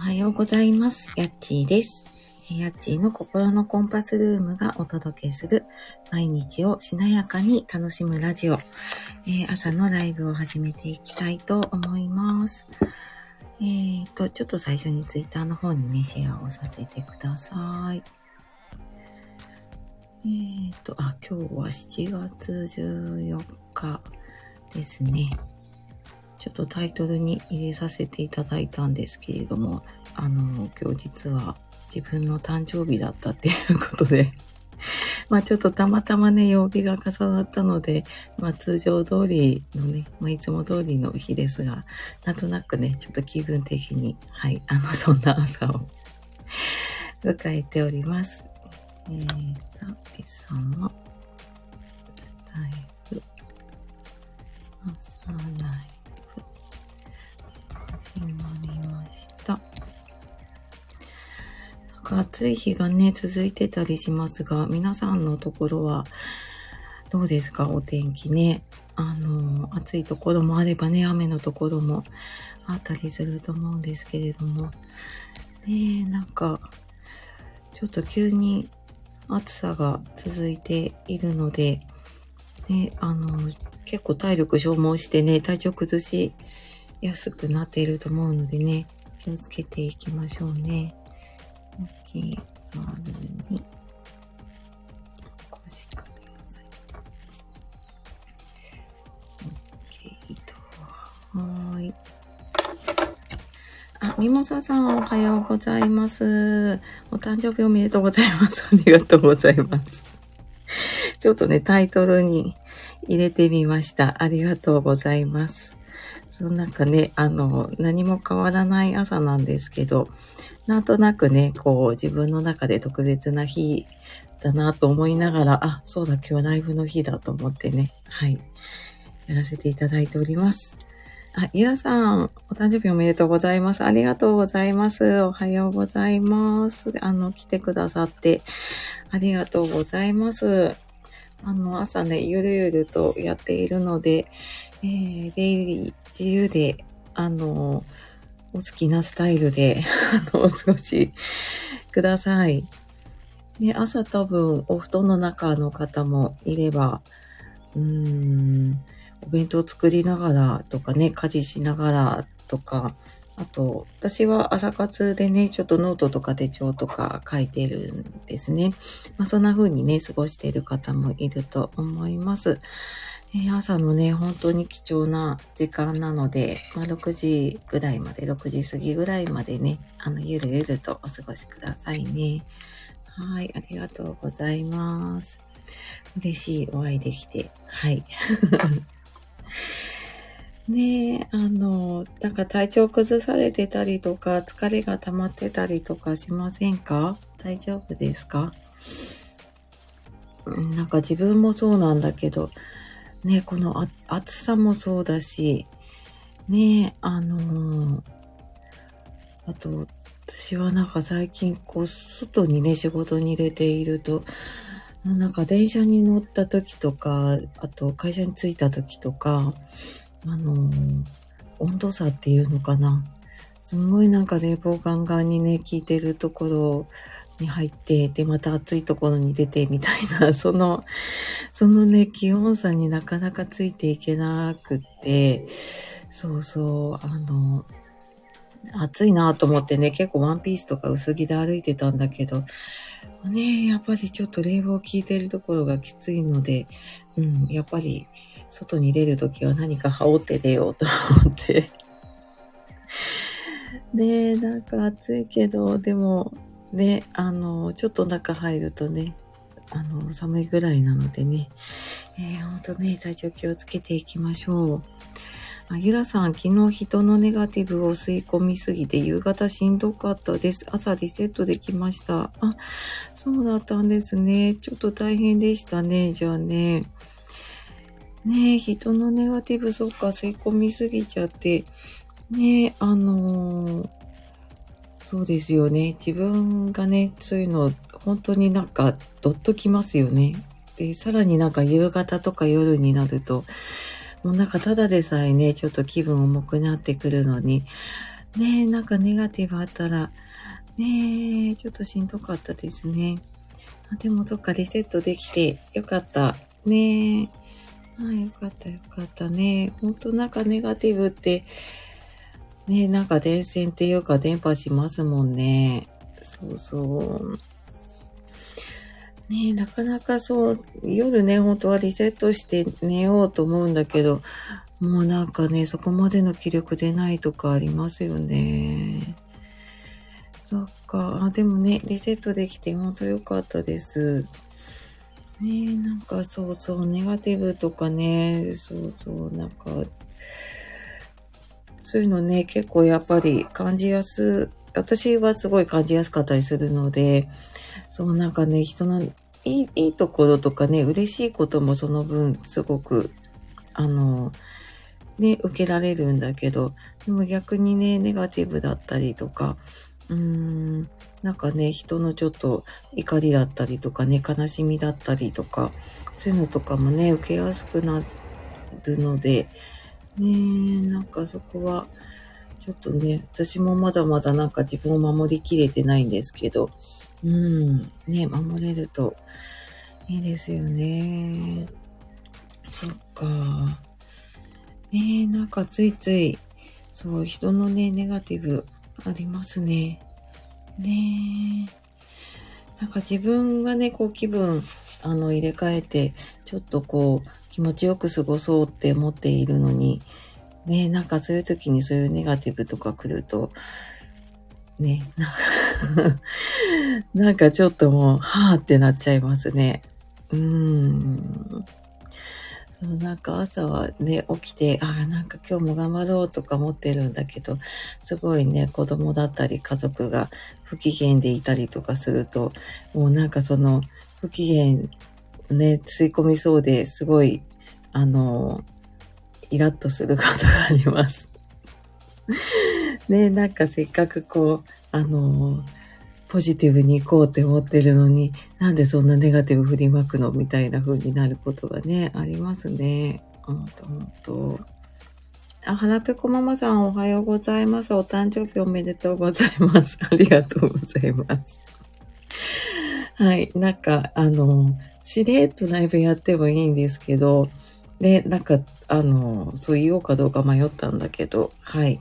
おはようございます。やっちーです。えーやっちーの心のコンパスルームがお届けする毎日をしなやかに楽しむラジオ。えー朝のライブを始めていきたいと思います。えーと、ちょっと最初にツイッターの方にね、シェアをさせてください。えーと、あ、今日は7月14日ですね。ちょっとタイトルに入れさせていただいたんですけれども、あの、今日実は自分の誕生日だったっていうことで、まあちょっとたまたまね、曜日が重なったので、まあ通常通りのね、まあいつも通りの日ですが、なんとなくね、ちょっと気分的に、はい、あの、そんな朝を 迎えております。えーと、今朝も、スタイフ、朝ライ、始まりました。なんか暑い日がね、続いてたりしますが、皆さんのところはどうですか？お天気ね。あの、暑いところもあればね、雨のところもあったりすると思うんですけれども。ねえ、なんか、ちょっと急に暑さが続いているので、ね、あの、結構体力消耗してね、体調崩しやすくなっていると思うのでね、気をつけていきましょうね。お気軽にお越しください。OK と、はーい。あ、ミモサさんおはようございます。お誕生日おめでとうございます。ありがとうございます。ちょっとね、タイトルに入れてみました。ありがとうございます。そうなんかね、あの、何も変わらない朝なんですけど、なんとなくね、こう、自分の中で特別な日だなと思いながら、あ、そうだ、今日はライブの日だと思ってね、はい、やらせていただいております。あ、ゆらさん、お誕生日おめでとうございます。ありがとうございます。おはようございます。あの、来てくださって、ありがとうございます。あの、朝ね、ゆるゆるとやっているので、えー、出入り自由で、あの、お好きなスタイルで、あの、お過ごしください。ね、朝多分、お布団の中の方もいれば、うーん、お弁当作りながらとかね、家事しながらとか、あと、私は朝活でね、ちょっとノートとか手帳とか書いてるんですね。まあ、そんな風にね、過ごしている方もいると思います。え朝のね、本当に貴重な時間なので、まあ、6時ぐらいまで、6時過ぎぐらいまでね、あの、ゆるゆるとお過ごしくださいね。はい、ありがとうございます。嬉しいお会いできて、はい。ねえ、あの、なんか体調崩されてたりとか、疲れが溜まってたりとかしませんか？大丈夫ですか？なんか自分もそうなんだけど、ね、この暑さもそうだし、ね、あのあと、私はなんか最近こう、外にね、仕事に出ていると、なんか電車に乗った時とか、あと会社に着いた時とか、あの温度差っていうのかな。すごいなんか冷房ガンガンにね、効いてるところに入って、で、また暑いところに出てみたいな、その、そのね、気温差になかなかついていけなくって、そうそう、あの、暑いなと思ってね、結構ワンピースとか薄着で歩いてたんだけど、ねやっぱりちょっと冷房効いてるところがきついので、うん、やっぱり外に出るときは何か羽織って出ようと思って。ねなんか暑いけど、でも、ね、あの、ちょっと中入るとね、あの、寒いぐらいなのでね、えー、ほんとね、体調気をつけていきましょう。あゆらさん、昨日人のネガティブを吸い込みすぎて夕方しんどかったです。朝リセットできました。あ、そうだったんですね。ちょっと大変でしたね。じゃあね。ねえ、人のネガティブ、そっか、吸い込みすぎちゃって。ねえ、あのーそうですよね。自分がね、そういうの、本当になんか、どっときますよね。で、さらになんか夕方とか夜になると、もうなんかただでさえね、ちょっと気分重くなってくるのに、ねえ、なんかネガティブあったら、ねえ、ちょっとしんどかったですね。あでも、どっかリセットできてよかった。ねえ。あよかったよかったね。ほんとなんかネガティブって、ねなんか電線っていうか電波しますもんね。そうそう。ねなかなかそう、夜ね、本当はリセットして寝ようと思うんだけど、もうなんかね、そこまでの気力出ないとかありますよね。そっか。あ、でもね、リセットできて本当良かったです。ね、なんかそうそう、ネガティブとかね、そうそう、なんか、そういうのね、結構やっぱり感じやす、私はすごい感じやすかったりするので、そうなんかね、人のいい、いいところとかね、嬉しいこともその分、すごく、あの、ね、受けられるんだけど、でも逆にね、ネガティブだったりとか、うーん、なんかね、人のちょっと怒りだったりとかね、悲しみだったりとか、そういうのとかもね、受けやすくなるので、ねなんかそこは、ちょっとね、私もまだまだなんか自分を守りきれてないんですけど、うん、ね、守れるといいですよね。そっか。ねなんかついつい、そう、人のね、ネガティブありますね。ね。なんか自分がね、こう気分、あの、入れ替えて、ちょっとこう、気持ちよく過ごそうって思っているのに、ねなんかそういう時にそういうネガティブとか来ると、ね、なんか なんかちょっともう、はぁってなっちゃいますね。うーん。なんか朝はね、起きて、ああ、なんか今日も頑張ろうとか思ってるんだけど、すごいね、子供だったり家族が不機嫌でいたりとかすると、もうなんかその不機嫌ね、吸い込みそうですごい、あの、イラッとすることがあります。ね、なんかせっかくこう、あの、ポジティブに行こうって思ってるのに、なんでそんなネガティブ振りまくのみたいな風になることがね、ありますね。ほんとほんと。あ、はらぺこママさんおはようございます。お誕生日おめでとうございます。ありがとうございます。はい。なんか、あの、しれっとライブやってもいいんですけど、で、なんか、あの、そう言おうかどうか迷ったんだけど、はい。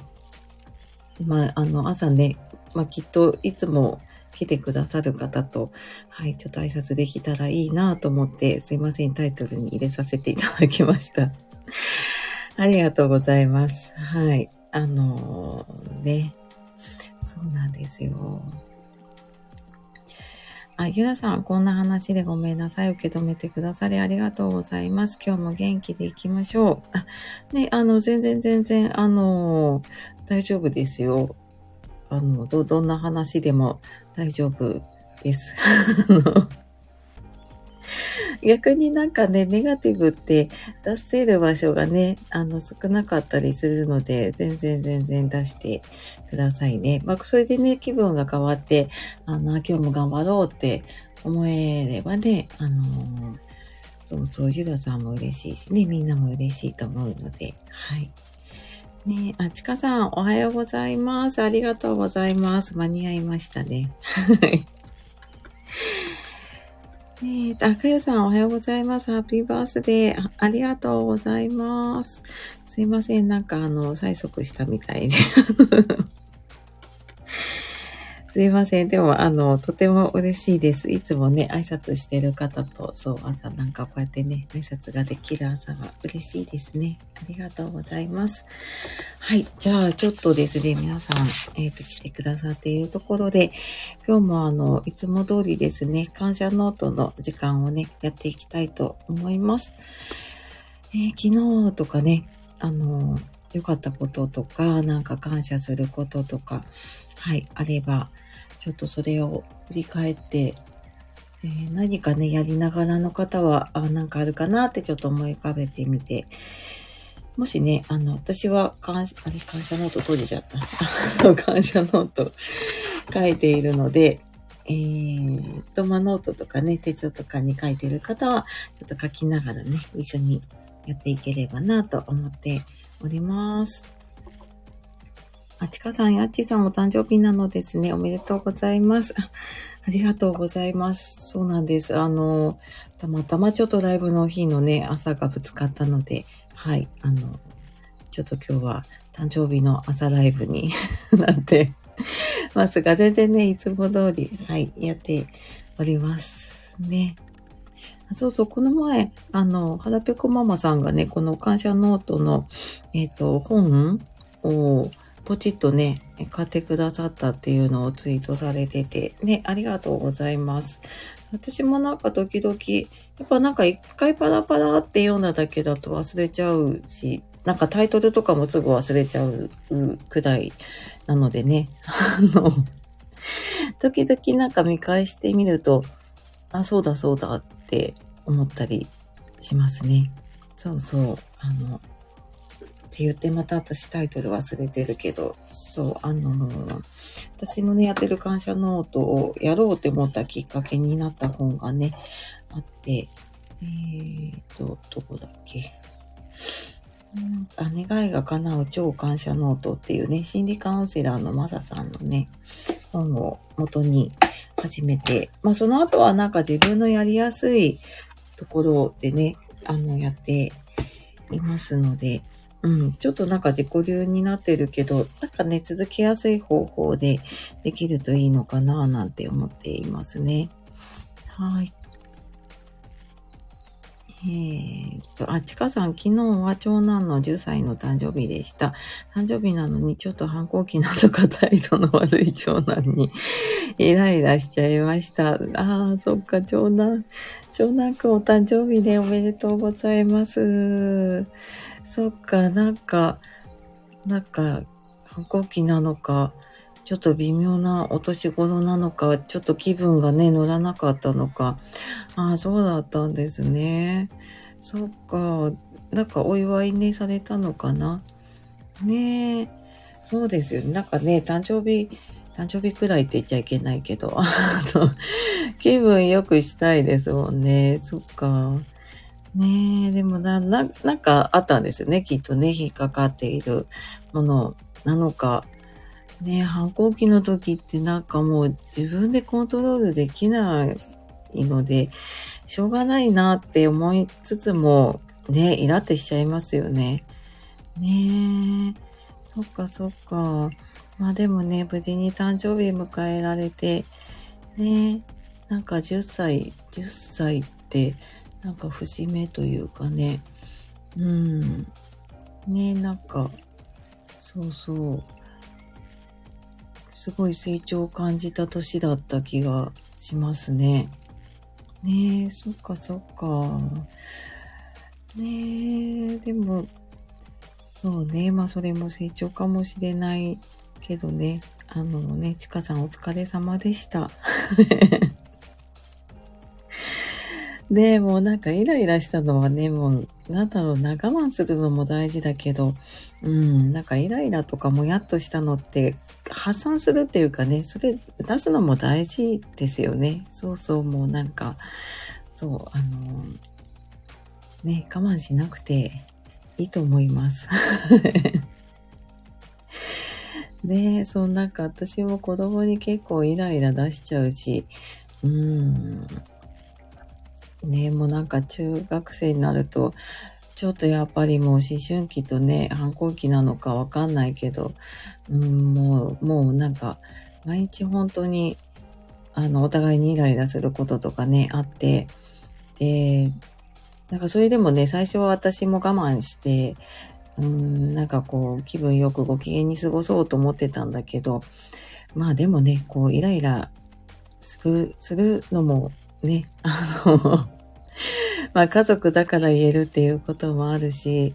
まあ、あの、朝ね、まあ、きっといつも来てくださる方と、はい、ちょっと挨拶できたらいいなと思って、すいません、タイトルに入れさせていただきました。ありがとうございます。はい。あのー、ね。そうなんですよ。あ、ゆらさん、こんな話でごめんなさい。受け止めてくださりありがとうございます。今日も元気でいきましょう。あ、ね、あの、全然全然、あの、大丈夫ですよ。あの、ど、どんな話でも大丈夫です。逆になんかね、ネガティブって出せる場所がね、あの、少なかったりするので、全然全然出してくださいね。まあ、それでね、気分が変わって、あの、今日も頑張ろうって思えればね、あのー、そうそう、ゆださんも嬉しいしね、みんなも嬉しいと思うので、はい。ねあ、ちかさん、おはようございます。ありがとうございます。間に合いましたね。はい。ねえ、あかゆさんおはようございます。ハッピーバースデー。ありがとうございます。すいません。なんかあの、催促したみたいで。すいません。でも、あの、とても嬉しいです。いつもね、挨拶してる方と、そう、朝なんかこうやってね、挨拶ができる朝は嬉しいですね。ありがとうございます。はい。じゃあ、ちょっとですね、皆さん、えっ、ー、と、来てくださっているところで、今日もあの、いつも通りですね、感謝ノートの時間をね、やっていきたいと思います。えー、昨日とかね、あの、良かったこととか、なんか感謝することとか、はい、あれば、ちょっとそれを振り返って、えー、何かね、やりながらの方は、あ、なんかあるかなってちょっと思い浮かべてみて、もしね、あの、私は感謝、あれ、感謝ノート閉じちゃった。感謝ノート書いているので、えー、と、まノートとかね、手帳とかに書いている方は、ちょっと書きながらね、一緒にやっていければなと思っております。あちかさん、やっちさんお誕生日なのですね。おめでとうございます。ありがとうございます。そうなんです。あの、たまたまちょっとライブの日のね、朝がぶつかったので、はい、あの、ちょっと今日は誕生日の朝ライブに なってますが、全然ね、いつも通り、はい、やっておりますね。そうそう、この前、あの、はらぺこママさんがね、この感謝ノートの、えっ、ー、と、本をポチッとね、買ってくださったっていうのをツイートされてて、ね、ありがとうございます。私もなんか時々、やっぱなんか一回パラパラって読んだだけだと忘れちゃうし、なんかタイトルとかもすぐ忘れちゃうくらいなのでね、あの、時々なんか見返してみると、あ、そうだそうだって思ったりしますね。そうそう。あの、って言ってまた私タイトル忘れてるけど、そう、あの私のね、やってる感謝ノートをやろうって思ったきっかけになった本がね、あって、えーと、どこだっけ？あ願いが叶う超感謝ノートっていうね、心理カウンセラーのマサさんのね、本を元に始めて、まあその後はなんか自分のやりやすいところでね、あの、やっていますので、うん、ちょっとなんか自己流になってるけど、なんかね、続けやすい方法でできるといいのかななんて思っていますね。はい。えー、っと、あ、ちかさん、昨日は長男の10歳の誕生日でした。誕生日なのにちょっと反抗期などか 態度の悪い長男にイライラしちゃいました。ああ、そっか、長男、長男くんお誕生日でおめでとうございます。そっか、なんか、なんか、反抗期なのか、ちょっと微妙なお年頃なのか、ちょっと気分がね、乗らなかったのか。ああ、そうだったんですね。そっか。なんかお祝いね、されたのかな。ねえ。そうですよね。なんかね、誕生日、誕生日くらいって言っちゃいけないけど、気分良くしたいですもんね。そっか。ねえ、でもな、な、なんかあったんですよね。きっとね、引っかかっているものなのか。ね反抗期の時ってなんかもう自分でコントロールできないので、しょうがないなって思いつつも、ね、イラってしちゃいますよね。ねえ。そっかそっか。まあでもね、無事に誕生日迎えられて、ね、なんか10歳、10歳って、なんか節目というかね、うん。ね、なんか、そうそう。すごい成長を感じた年だった気がしますね。ねえ、そっかそっか。ねえ、でも、そうね、まあそれも成長かもしれないけどね、あのね、ちかさんお疲れ様でした。で、もうなんかイライラしたのはね、もう、なんだろうな、我慢するのも大事だけど、うん、なんかイライラとかもやっとしたのって発散するっていうかね、それ出すのも大事ですよね。そうそう、もうなんか、そう、あの、ね、我慢しなくていいと思います。ねそうなんか私も子供に結構イライラ出しちゃうし、うん、ねもうなんか中学生になると、ちょっとやっぱりもう思春期とね、反抗期なのかわかんないけど、うん、もう、もうなんか、毎日本当に、あの、お互いにイライラすることとかね、あって、で、なんかそれでもね、最初は私も我慢して、うん、なんかこう、気分よくご機嫌に過ごそうと思ってたんだけど、まあでもね、こう、イライラする、するのもね、あの まあ家族だから言えるっていうこともあるし、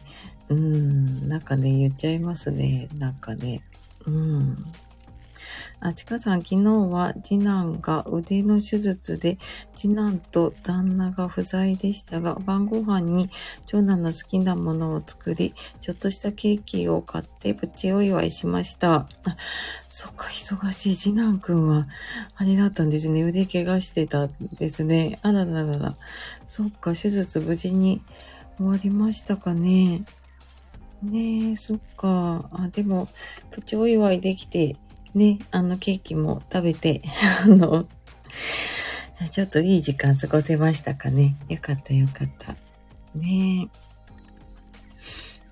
うん、なんかね、言っちゃいますね。なんかね。うん。あ、ちかさん、昨日は次男が腕の手術で、次男と旦那が不在でしたが、晩ご飯に長男の好きなものを作り、ちょっとしたケーキを買ってプチお祝いしました。あ、そっか、忙しい。次男くんは、あれだったんですね。腕怪我してたんですね。あらららら。そっか、手術無事に終わりましたかね。ねえ、そっか。あ、でも、プチお祝いできて、ね、あのケーキも食べて、あの、ちょっといい時間過ごせましたかね。よかったよかった。ね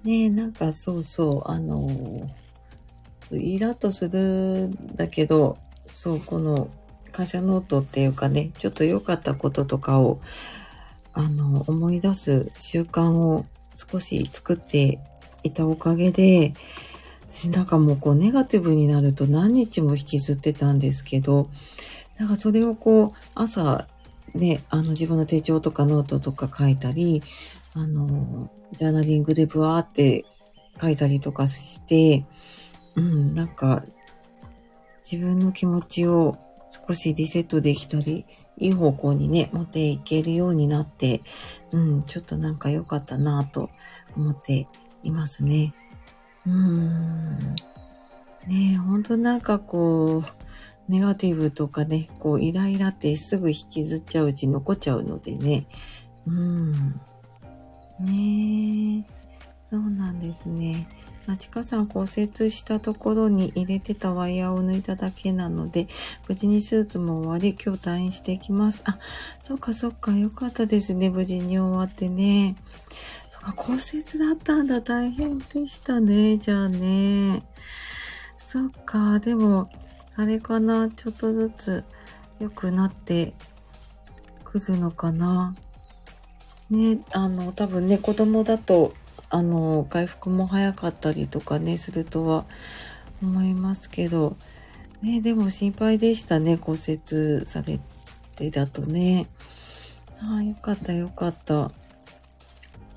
え。ねえ、なんかそうそう、あの、イラッとするんだけど、そう、この感謝ノートっていうかね、ちょっと良かったこととかを、あの、思い出す習慣を少し作っていたおかげで、私なんかもうこうネガティブになると何日も引きずってたんですけど、なんかそれをこう朝ね、あの自分の手帳とかノートとか書いたり、あの、ジャーナリングでブワーって書いたりとかして、うん、なんか自分の気持ちを少しリセットできたり、いい方向にね、持っていけるようになって、うん、ちょっとなんか良かったなぁと思っていますね。うーん。ねえ、ほんとなんかこう、ネガティブとかね、こう、イライラってすぐ引きずっちゃううち残っちゃうのでね。うん。ね、そうなんですね。あちかさん骨折したところに入れてたワイヤーを抜いただけなので、無事に手術も終わり、今日退院していきます。あ、そっかそっか、よかったですね。無事に終わってね。そっか、骨折だったんだ。大変でしたね。じゃあね。そっか、でも、あれかな。ちょっとずつ良くなってくるのかな。ね、あの、多分ね、子供だとあの、回復も早かったりとかね、するとは思いますけど、ね、でも心配でしたね、骨折されてだとね。ああ、よかったよかった。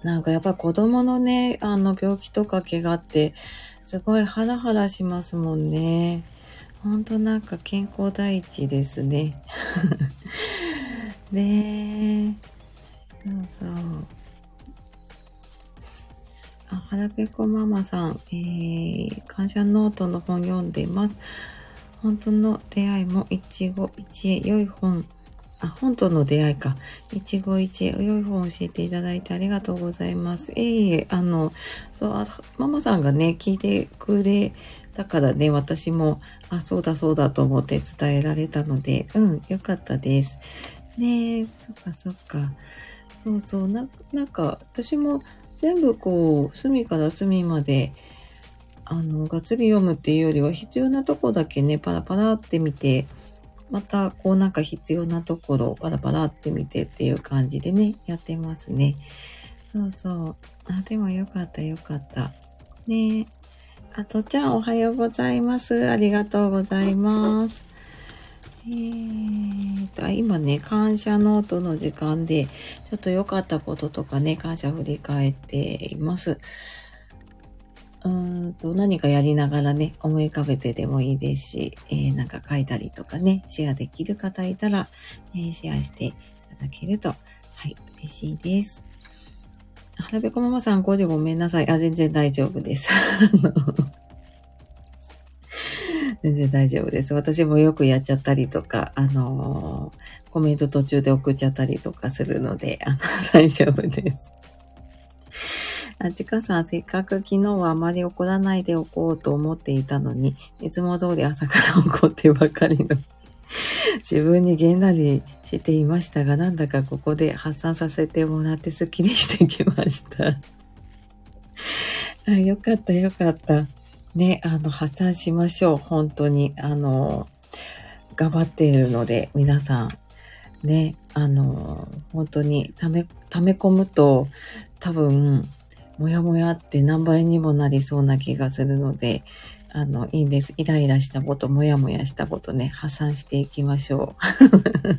なんかやっぱ子供のね、あの病気とか怪我って、すごいハラハラしますもんね。ほんとなんか健康第一ですね。ねえ。そうそう。あ、はらぺこママさん、えー、感謝ノートの本読んでいます。本当の出会いも一期一会良い本。あ、本との出会いか。一期一会良い本を教えていただいてありがとうございます。ええ、あの、そう、ママさんがね、聞いてくれたからね、私も、あ、そうだそうだと思って伝えられたので、うん、よかったです。ねえ、そっかそっか。そうそう、な、なんか、私も全部こう、隅から隅まで、あの、がっつり読むっていうよりは必要なとこだけね、パラパラって見て、また、こうなんか必要なところをパラパラって見てっていう感じでね、やってますね。そうそう。あ、でもよかったよかった。ねあとちゃんおはようございます。ありがとうございます。えーと、今ね、感謝ノートの時間で、ちょっと良かったこととかね、感謝振り返っています。うんと、何かやりながらね、思い浮かべてでもいいですし、えー、なんか書いたりとかね、シェアできる方いたら、えー、シェアしていただけると、はい、嬉しいです。はらべこママさん、これでごめんなさい。あ、全然大丈夫です。全然大丈夫です。私もよくやっちゃったりとか、あのー、コメント途中で送っちゃったりとかするので、あの、大丈夫です。あちかさん、せっかく昨日はあまり怒らないでおこうと思っていたのに、いつも通り朝から怒ってばかりの 自分にげんなりしていましたが、なんだかここで発散させてもらってスッキリしてきました あ。よかったよかった。ね、あの、発散しましょう。本当に。あの、頑張っているので、皆さん。ね、あの、本当に溜め、溜め込むと、多分、もやもやって何倍にもなりそうな気がするので、あの、いいんです。イライラしたこと、もやもやしたことね、発散していきましょう。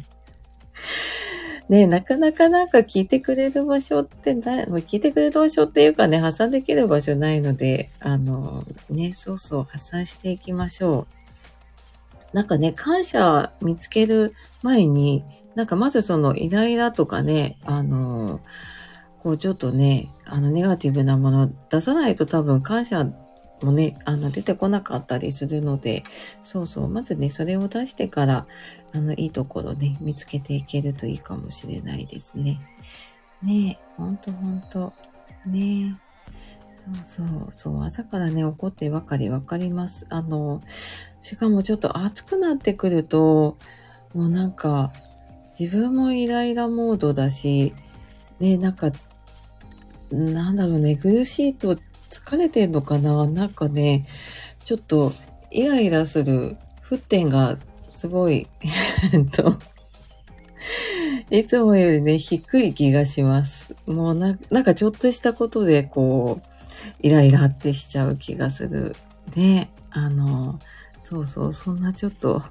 ね、なかなかなんか聞いてくれる場所ってな、聞いてくれる場所っていうかね、発散できる場所ないので、あの、ね、そうそう、発散していきましょう。なんかね、感謝見つける前に、なんかまずそのイライラとかね、あの、こうちょっとね、あのネガティブなもの出さないと多分感謝もね、あの、出てこなかったりするので、そうそう、まずね、それを出してから、あの、いいところね、見つけていけるといいかもしれないですね。ねえ、ほんとほんと。ねえ。そうそう、そう、朝からね、怒ってばかりわかります。あの、しかもちょっと暑くなってくると、もうなんか、自分もイライラモードだし、ね、なんか、なんだろうね、苦しいと疲れてんのかな？なんかね、ちょっとイライラする沸点がすごい、えっと、いつもよりね、低い気がします。もうな、なんかちょっとしたことでこう、イライラってしちゃう気がする。ね、あの、そうそう、そんなちょっと、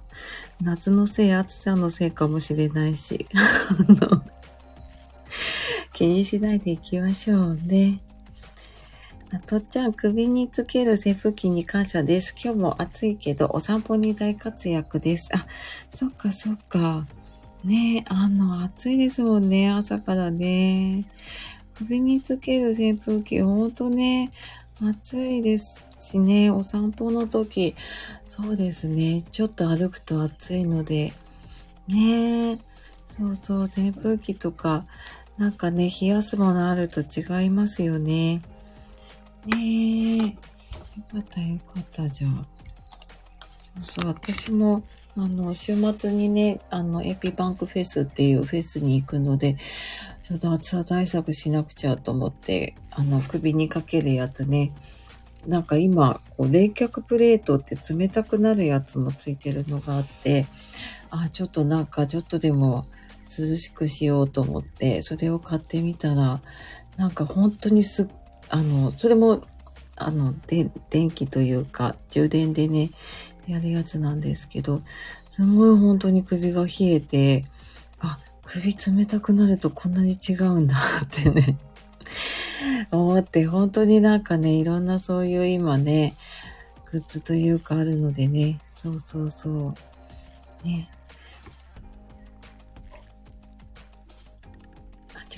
夏のせい、暑さのせいかもしれないし、あの、気にしないでいきましょうね。あとっちゃん、首につける扇風機に感謝です。今日も暑いけど、お散歩に大活躍です。あ、そっかそっか。ねあの、暑いですもんね、朝からね。首につける扇風機、ほんとね、暑いですしね、お散歩の時、そうですね、ちょっと歩くと暑いので、ねそうそう、扇風機とか、なんかね、冷やすものあると違いますよね。ねえ。よかったよかったじゃあ。そうそう、私も、あの、週末にね、あの、エピバンクフェスっていうフェスに行くので、ちょっと暑さ対策しなくちゃと思って、あの、首にかけるやつね。なんか今、こう冷却プレートって冷たくなるやつもついてるのがあって、あ、ちょっとなんかちょっとでも涼しくしようと思って、それを買ってみたら、なんか本当にすあの、それも、あの、で、電気というか、充電でね、やるやつなんですけど、すごい本当に首が冷えて、あ、首冷たくなるとこんなに違うんだってね 思って、本当になんかね、いろんなそういう今ね、グッズというかあるのでね、そうそうそう。ね、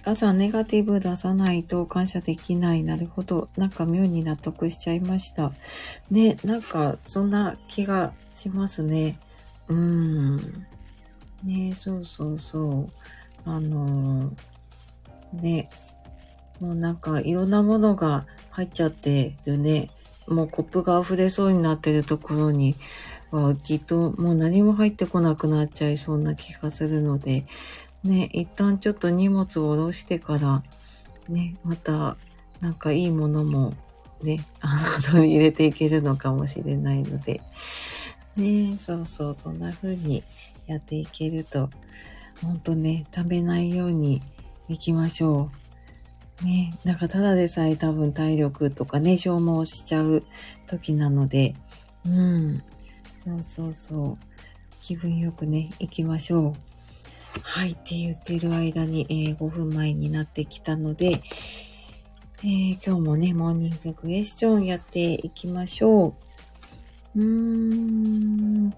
かさん、ネガティブ出さないと感謝できない。なるほど。なんか妙に納得しちゃいました。ね、なんかそんな気がしますね。うん。ね、そうそうそう。あのー、ね、もうなんかいろんなものが入っちゃってるね。もうコップが溢れそうになってるところにはきっともう何も入ってこなくなっちゃいそうな気がするので、ね、一旦ちょっと荷物を下ろしてから、ね、また、なんかいいものも、ね、あの、取り入れていけるのかもしれないので、ね、そうそう、そんな風にやっていけると、ほんとね、食べないように行きましょう。ね、なんかただでさえ多分体力とかね、消耗しちゃう時なので、うん、そうそうそう、気分よくね、行きましょう。はいって言ってる間に、えー、5分前になってきたので、えー、今日もね、モーニングクエスチョンやっていきましょう。うーん、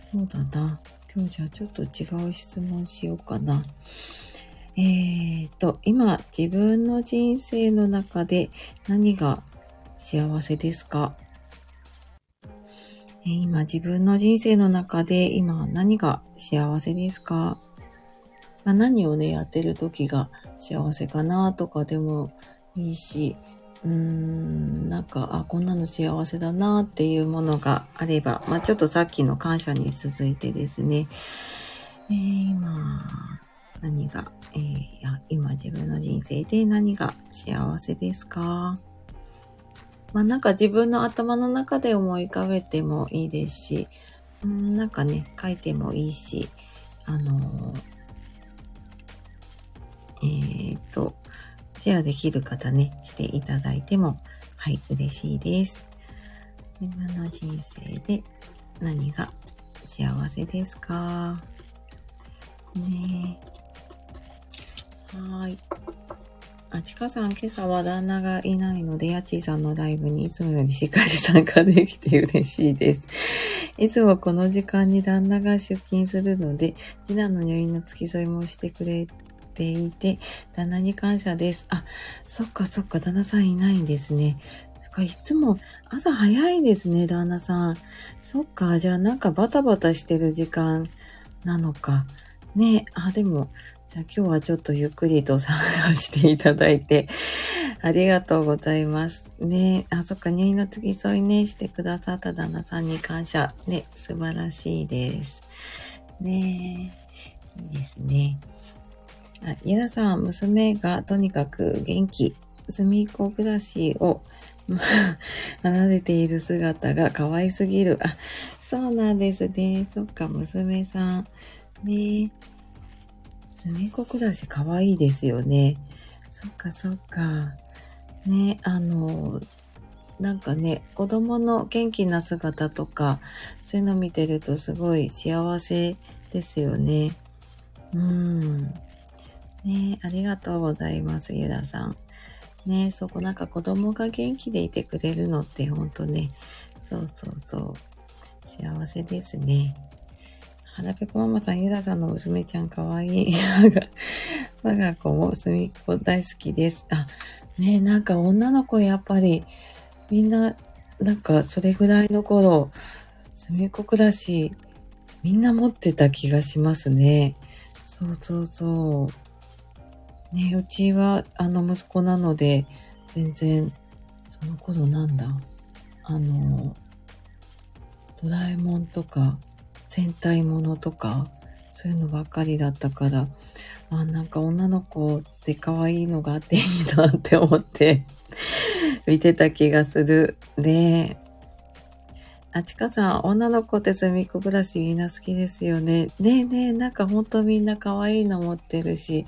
そうだな。今日じゃあちょっと違う質問しようかな。えーと、今自分の人生の中で何が幸せですか？今自分の人生の中で今何が幸せですか？まあ、何をね、やってる時が幸せかなとかでもいいし、うーん、なんか、あ、こんなの幸せだなっていうものがあれば、まあ、ちょっとさっきの感謝に続いてですね、えー、今、何が、えー、今自分の人生で何が幸せですか？まあなんか自分の頭の中で思い浮かべてもいいですし、うん、なんかね、書いてもいいし、あのーえー、っと、シェアできる方ね、していただいても、はい、嬉しいです。自分の人生で何が幸せですか？ねはい。あちかさん、今朝は旦那がいないので、やちさんのライブにいつもよりしっかり参加できて嬉しいです。いつもこの時間に旦那が出勤するので、次男の入院の付き添いもしてくれていて、旦那に感謝です。あ、そっかそっか、旦那さんいないんですね。なんかいつも朝早いですね、旦那さん。そっか、じゃあなんかバタバタしてる時間なのか。ねあ、でも、じゃあ今日はちょっとゆっくりと参加していただいて、ありがとうございます。ねあ、そっか、入院の付き添いね、してくださった旦那さんに感謝。ね、素晴らしいです。ねいいですね。あ、ゆらさん、娘がとにかく元気。隅っこ暮らしを 離れている姿が可愛すぎる。あ、そうなんですね。そっか、娘さん。ね隅っこ暮らし可愛いですよね。そっか、そっか。ね、あの、なんかね、子供の元気な姿とか、そういうの見てるとすごい幸せですよね。うん。ねありがとうございます、ゆらさん。ねそこなんか子供が元気でいてくれるのってほんとね、そうそうそう。幸せですね。はらぺこママさん、ゆらさんの娘ちゃんかわいい。我が子も隅っこ大好きです。あ、ねなんか女の子やっぱりみんな、なんかそれぐらいの頃、隅っこ暮らし、みんな持ってた気がしますね。そうそうそう。ねうちは、あの、息子なので、全然、その頃なんだ。あの、ドラえもんとか、戦隊ものとか、そういうのばっかりだったから、あ、なんか女の子って可愛いのがあっていいなって思って見てた気がする。で、あちかさん、女の子って隅っこ暮らしみんな好きですよね。ねえねえ、なんかほんとみんな可愛いの持ってるし、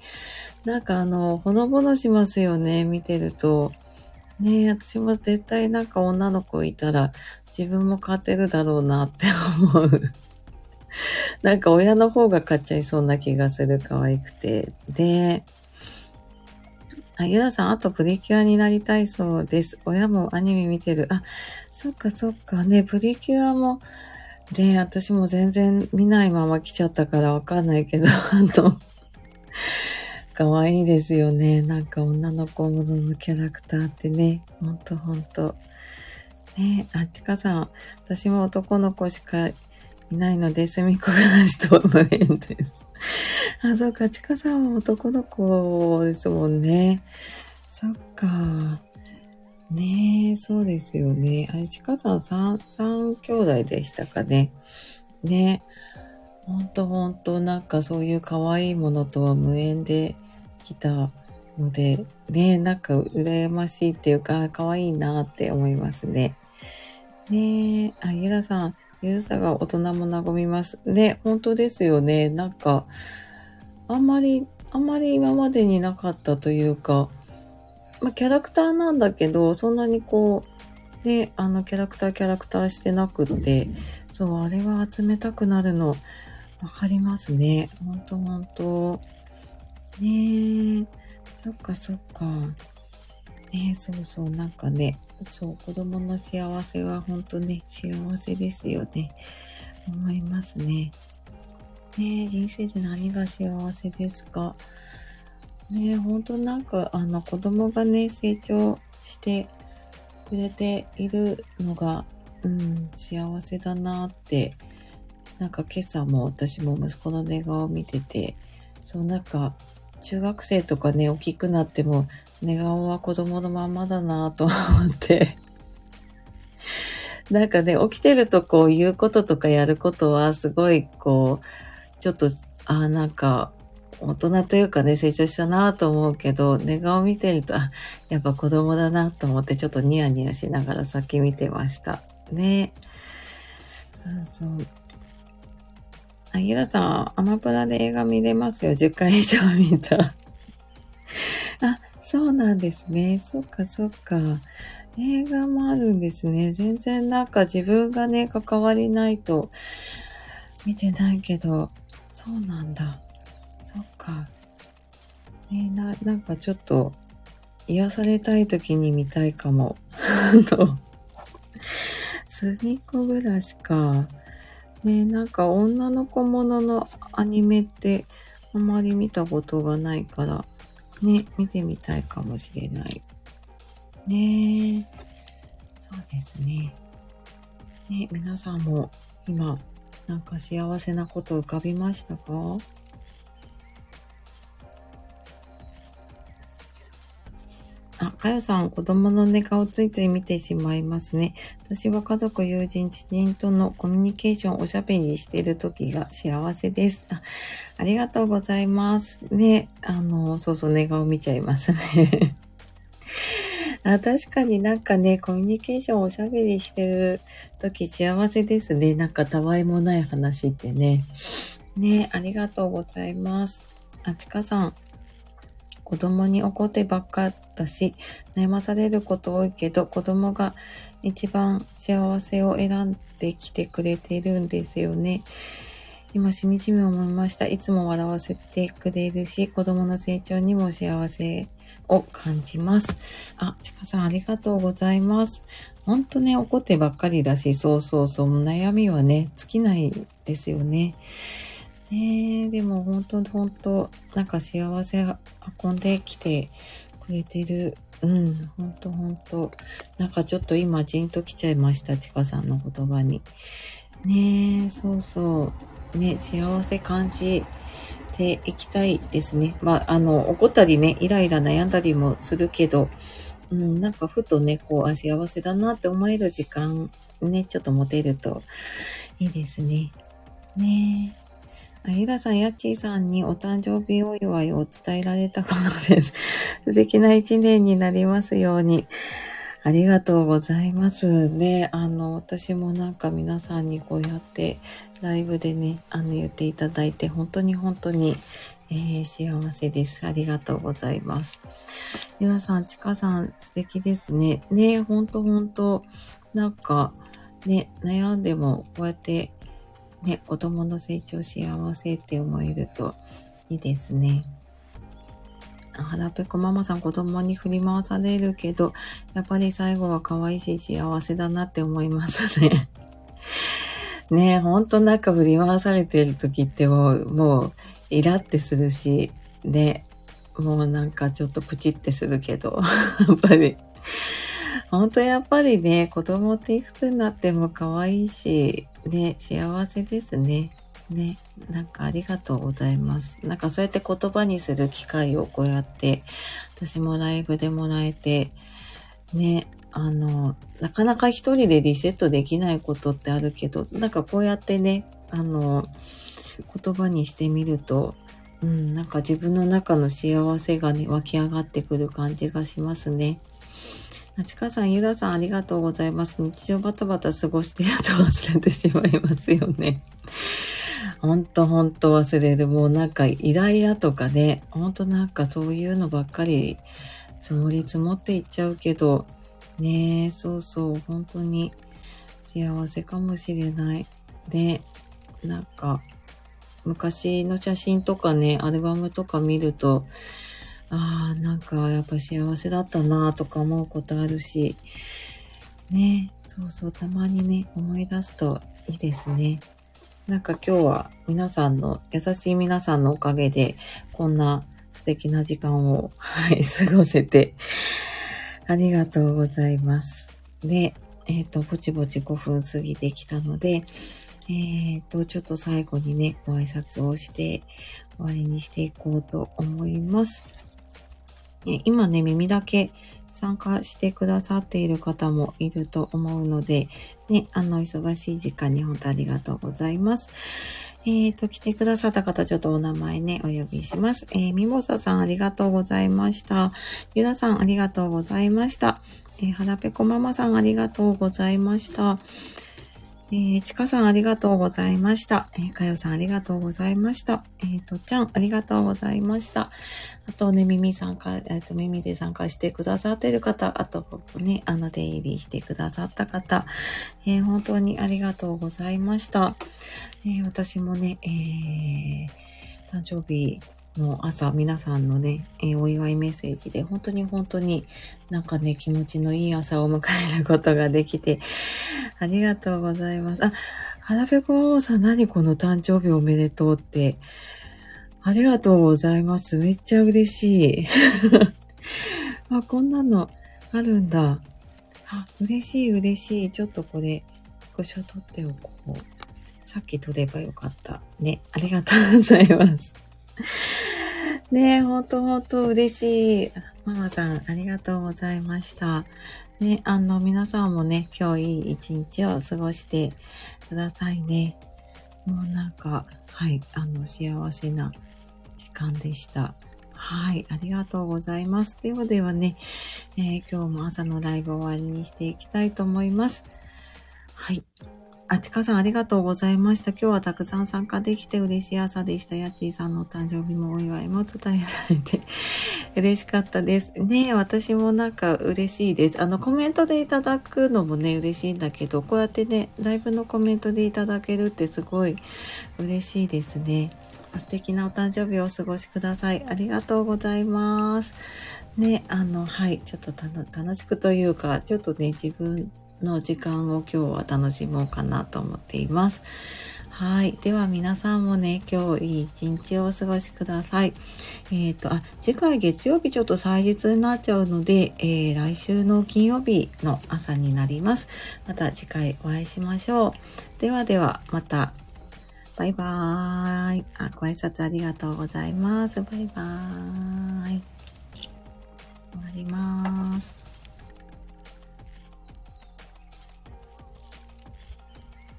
なんかあの、ほのぼのしますよね、見てると。ねえ、私も絶対なんか女の子いたら自分も勝てるだろうなって 思う。なんか親の方が買っちゃいそうな気がする、可愛くて。で、あ、ゆださん、あとプリキュアになりたいそうです。親もアニメ見てる。あ、そっかそっかね、プリキュアも、で、私も全然見ないまま来ちゃったからわかんないけど、あの、可愛いですよね。なんか女の子もののキャラクターってね。ほんとほんと。ねあ、ちかさん、私も男の子しかいないので、隅っこ暮らしと無縁です。あ、そうか、ちかさんは男の子ですもんね。そっか。ねえ、そうですよね。あれ、ちかさん三、三兄弟でしたかね。ね。ほんとほんと、なんかそういう可愛いものとは無縁で来たので、ねなんか羨ましいっていうか、可愛いなって思いますね。ねえ、あ、ゆらさん、ゆるさが大人も和みます。ね、本当ですよね。なんか、あんまり、あんまり今までになかったというか、まあ、キャラクターなんだけど、そんなにこう、ね、あの、キャラクターキャラクターしてなくって、そう、あれは集めたくなるの、わかりますね。ほんとほんと。ねえ、そっかそっか。ねえそうそう、なんかね、そう、子供の幸せは本当ね、幸せですよね。思いますね。ね人生で何が幸せですか？ね本当なんか、あの、子供がね、成長してくれているのが、うん、幸せだなって、なんか今朝も私も息子の寝顔を見てて、そうなんか、中学生とかね、大きくなっても、寝顔は子供のままだなと思って。なんかね、起きてるとこう言うこととかやることはすごいこう、ちょっと、あなんか、大人というかね、成長したなと思うけど、寝顔見てると、あ、やっぱ子供だなと思ってちょっとニヤニヤしながら先見てました。ね。そうそう。あ、ゆらさん、アマプラで映画見れますよ。10回以上見た。あ、そうなんですね。そっかそっか。映画もあるんですね。全然なんか自分がね、関わりないと見てないけど、そうなんだ。そっか。ねな、なんかちょっと癒されたい時に見たいかも。あの、隅っこ暮らしか。ねなんか女の子もののアニメってあまり見たことがないから、ね、見てみたいかもしれない。ねそうですね。ね、皆さんも今、なんか幸せなこと浮かびましたか？かよさん、子供の寝顔ついつい見てしまいますね。私は家族、友人、知人とのコミュニケーション、おしゃべりしている時が幸せですあ。ありがとうございます。ね、あの、そうそう、寝顔見ちゃいますね あ。確かになんかね、コミュニケーションおしゃべりしてる時幸せですね。なんかたわいもない話ってね。ね、ありがとうございます。あちかさん、子供に怒ってばっかだし、悩まされること多いけど、子供が一番幸せを選んできてくれているんですよね。今、しみじみ思いました。いつも笑わせてくれるし、子供の成長にも幸せを感じます。あ、ちかさんありがとうございます。ほんとね、怒ってばっかりだし、そうそうそう、悩みはね、尽きないですよね。ねえ、でも本当本当なんか幸せ運んできてくれてる。うん、本当本当なんかちょっと今じんと来ちゃいました、ちかさんの言葉に。ねえ、そうそう。ね、幸せ感じていきたいですね。まあ、あの、怒ったりね、イライラ悩んだりもするけど、うん、なんかふとね、こう、あ、幸せだなって思える時間、ね、ちょっと持てるといいですね。ねえ。ゆださん、やっちーさんにお誕生日お祝いを伝えられたかのです。素敵な一年になりますように。ありがとうございますね。あの、私もなんか皆さんにこうやってライブでね、あの言っていただいて、本当に本当に、えー、幸せです。ありがとうございます。皆さん、ちかさん素敵ですね。ね、ほんとほんと、なんか、ね、悩んでもこうやってね、子供の成長幸せって思えるといいですね。腹ペコママさん子供に振り回されるけど、やっぱり最後は可愛いし幸せだなって思いますね。ねえ、ほんとなんか振り回されてる時ってもう、もう、イラってするし、ね、もうなんかちょっとプチってするけど、やっぱり、ほんとやっぱりね、子供っていくつになっても可愛いし、ね、幸せですね。ね、なんかありがとうございます。なんかそうやって言葉にする機会をこうやって、私もライブでもらえて、ね、あの、なかなか一人でリセットできないことってあるけど、なんかこうやってね、あの、言葉にしてみると、うん、なんか自分の中の幸せがね、湧き上がってくる感じがしますね。なちかさん、ゆださん、ありがとうございます。日常バタバタ過ごしてると忘れてしまいますよね。ほんとほんと忘れる。もうなんかイライラとかね、ほんとなんかそういうのばっかり積もり積もっていっちゃうけど、ねえ、そうそう、本当に幸せかもしれない。で、なんか昔の写真とかね、アルバムとか見ると、ああ、なんかやっぱ幸せだったなとか思うことあるし、ね、そうそう、たまにね、思い出すといいですね。なんか今日は皆さんの、優しい皆さんのおかげで、こんな素敵な時間を、はい、過ごせて、ありがとうございます。で、えっ、ー、と、ぼちぼち5分過ぎてきたので、えっ、ー、と、ちょっと最後にね、ご挨拶をして終わりにしていこうと思います。今ね、耳だけ参加してくださっている方もいると思うので、ね、あの、忙しい時間に本当ありがとうございます。えっ、ー、と、来てくださった方、ちょっとお名前ね、お呼びします。えー、ミモサさんありがとうございました。ゆらさんありがとうございました。えー、はらぺこママさんありがとうございました。えー、ちかさんありがとうございました。えー、かよさんありがとうございました。えー、とちゃんありがとうございました。あとね、耳参加、えっ、ー、と、耳で参加してくださっている方、あとここね、あの、出入りしてくださった方、えー、本当にありがとうございました。え、私もね、え、誕生日の朝、皆さんのね、えー、お祝いメッセージで、本当に本当になんかね、気持ちのいい朝を迎えることができて、ありがとうございます。あ、花ぺこママさん、何この誕生日おめでとうって。ありがとうございます。めっちゃ嬉しい。あ、こんなのあるんだ。あ、嬉しい嬉しい。ちょっとこれ、少しを取っておこう。さっき取ればよかった。ね、ありがとうございます。ねえ、ほんとほんと嬉しい。ママさん、ありがとうございました。ね、あの、皆さんもね、今日いい一日を過ごしてくださいね。もうなんか、はい、あの、幸せな時間でした。はい、ありがとうございます。ではではね、えー、今日も朝のライブ終わりにしていきたいと思います。はい。あちかさんありがとうございました。今日はたくさん参加できて嬉しい朝でした。やっちーさんのお誕生日もお祝いも伝えられて 嬉しかったです。ね、私もなんか嬉しいです。あの、コメントでいただくのもね、嬉しいんだけど、こうやってね、ライブのコメントでいただけるってすごい嬉しいですね。素敵なお誕生日をお過ごしください。ありがとうございます。ね、あの、はい、ちょっと楽しくというか、ちょっとね、自分の時間を今日は楽しもうかなと思っています。はい。では皆さんもね、今日いい一日をお過ごしください。えっ、ー、と、あ、次回月曜日ちょっと祭日になっちゃうので、えー、来週の金曜日の朝になります。また次回お会いしましょう。ではでは、また。バイバーイ。あ、ご挨拶ありがとうございます。バイバーイ。終わります。